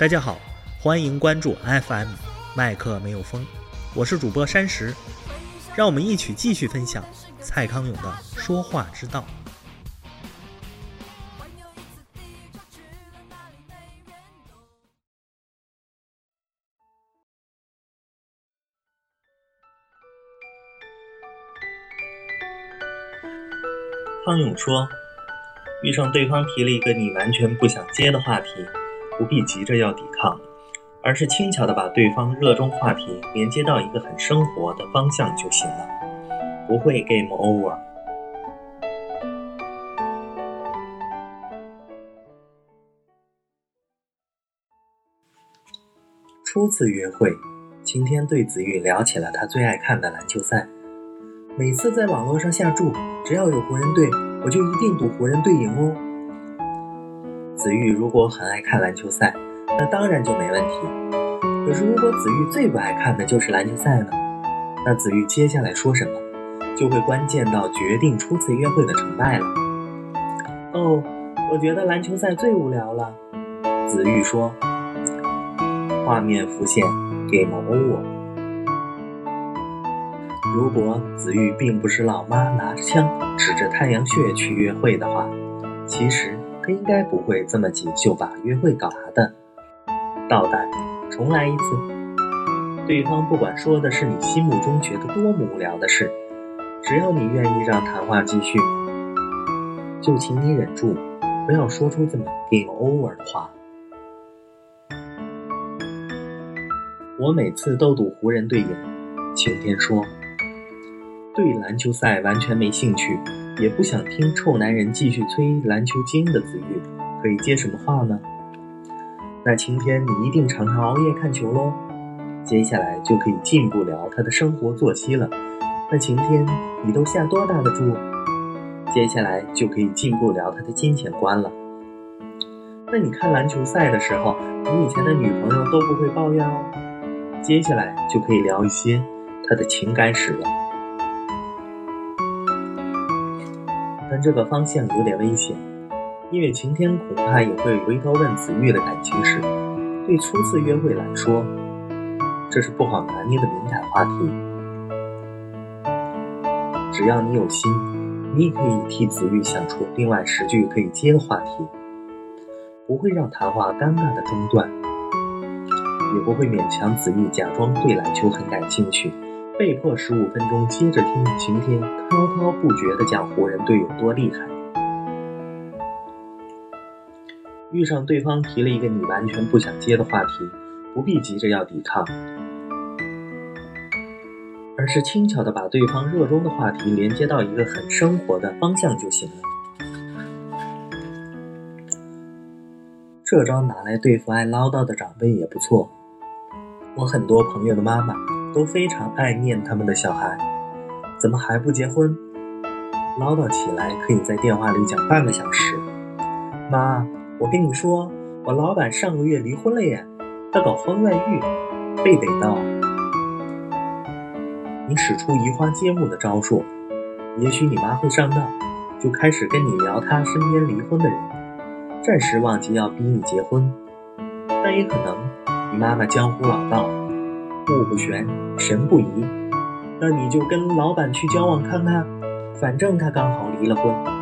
大家好，欢迎关注 FM 麦克没有风，我是主播山石，让我们一起继续分享蔡康永的说话之道。康永说：“遇上对方提了一个你完全不想接的话题，不必急着要抵抗，而是轻巧的把对方热衷话题连接到一个很生活的方向就行了，不会 game over。”初次约会，晴天对子玉聊起了他最爱看的篮球赛。每次在网络上下注，只要有湖人队，我就一定赌湖人队赢哦。子玉如果很爱看篮球赛，那当然就没问题。可是如果子玉最不爱看的就是篮球赛呢？那子玉接下来说什么，就会关键到决定初次约会的成败了。哦，我觉得篮球赛最无聊了。子玉说。画面浮现，game over。如果子玉并不是老妈拿着枪指着太阳穴去约会的话，其实他应该不会这么急就把约会搞砸的。倒带，重来一次。对方不管说的是你心目中觉得多么无聊的事，只要你愿意让谈话继续，就请你忍住，不要说出这么 game over 的话。我每次都赌湖人队赢，晴天说。对篮球赛完全没兴趣，也不想听臭男人继续吹篮球精的子玉，可以接什么话呢？那晴天你一定常常熬夜看球喽。接下来就可以进一步聊他的生活作息了。那晴天你都下多大的注？接下来就可以进一步聊他的金钱观了。那你看篮球赛的时候，你以前的女朋友都不会抱怨哦。接下来就可以聊一些他的情感史了。但这个方向有点危险，因为晴天恐怕也会回头问子玉的感情史。对初次约会来说，这是不好拿捏的敏感话题。只要你有心，你也可以替子玉想出另外十句可以接的话题，不会让谈话尴尬的中断，也不会勉强子玉假装对篮球很感兴趣。被迫十五分钟接着听晴天滔滔不绝地讲湖人队有多厉害。遇上对方提了一个你完全不想接的话题，不必急着要抵抗，而是轻巧地把对方热衷的话题连接到一个很生活的方向就行了。这招拿来对付爱唠叨的长辈也不错。我很多朋友的妈妈。都非常爱念他们的小孩，怎么还不结婚？唠叨起来可以在电话里讲半个小时。妈，我跟你说，我老板上个月离婚了耶，他搞婚外遇，被逮到。你使出移花接木的招数，也许你妈会上当，就开始跟你聊她身边离婚的人，暂时忘记要逼你结婚。但也可能，你妈妈江湖老道。目不悬，神不移，那你就跟老板去交往看看，反正他刚好离了婚。